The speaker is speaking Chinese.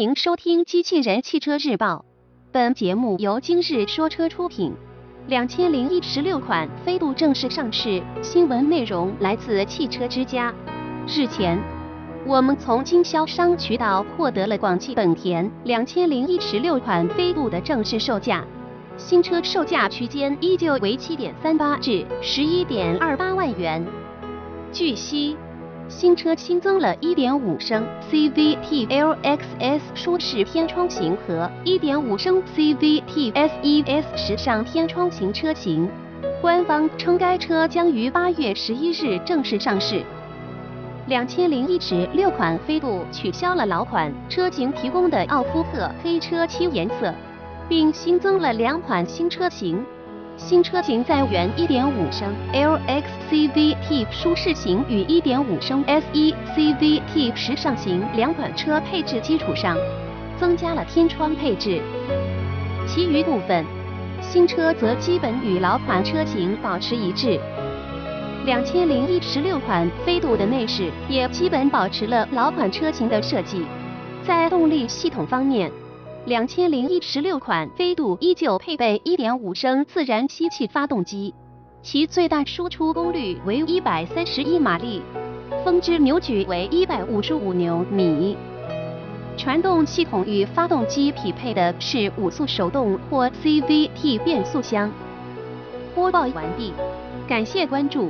迎收听《机器人汽车日报》，本节目由今日说车出品。两千零一十六款飞度正式上市，新闻内容来自汽车之家。日前，我们从经销商渠道获得了广汽本田两千零一十六款飞度的正式售价，新车售价区间依旧为七点三八至十一点二八万元。据悉。新车新增了1.5升 CVT LXS 舒适天窗型和1.5升 CVT SES 时尚天窗型车型。官方称该车将于8月11日正式上市。2016款飞度取消了老款车型提供的奥夫特黑车漆颜色，并新增了两款新车型。新车型在原1.5升 LX CVT 舒适型与1.5升 SE CVT 时尚型两款车配置基础上，增加了天窗配置。其余部分，新车则基本与老款车型保持一致。2016款飞度的内饰也基本保持了老款车型的设计。在动力系统方面，两千零一十六款飞度依旧配备一点五升自然吸气发动机，其最大输出功率为一百三十一马力，峰值扭矩为一百五十五牛米。传动系统与发动机匹配的是五速手动或 CVT 变速箱。播报完毕，感谢关注。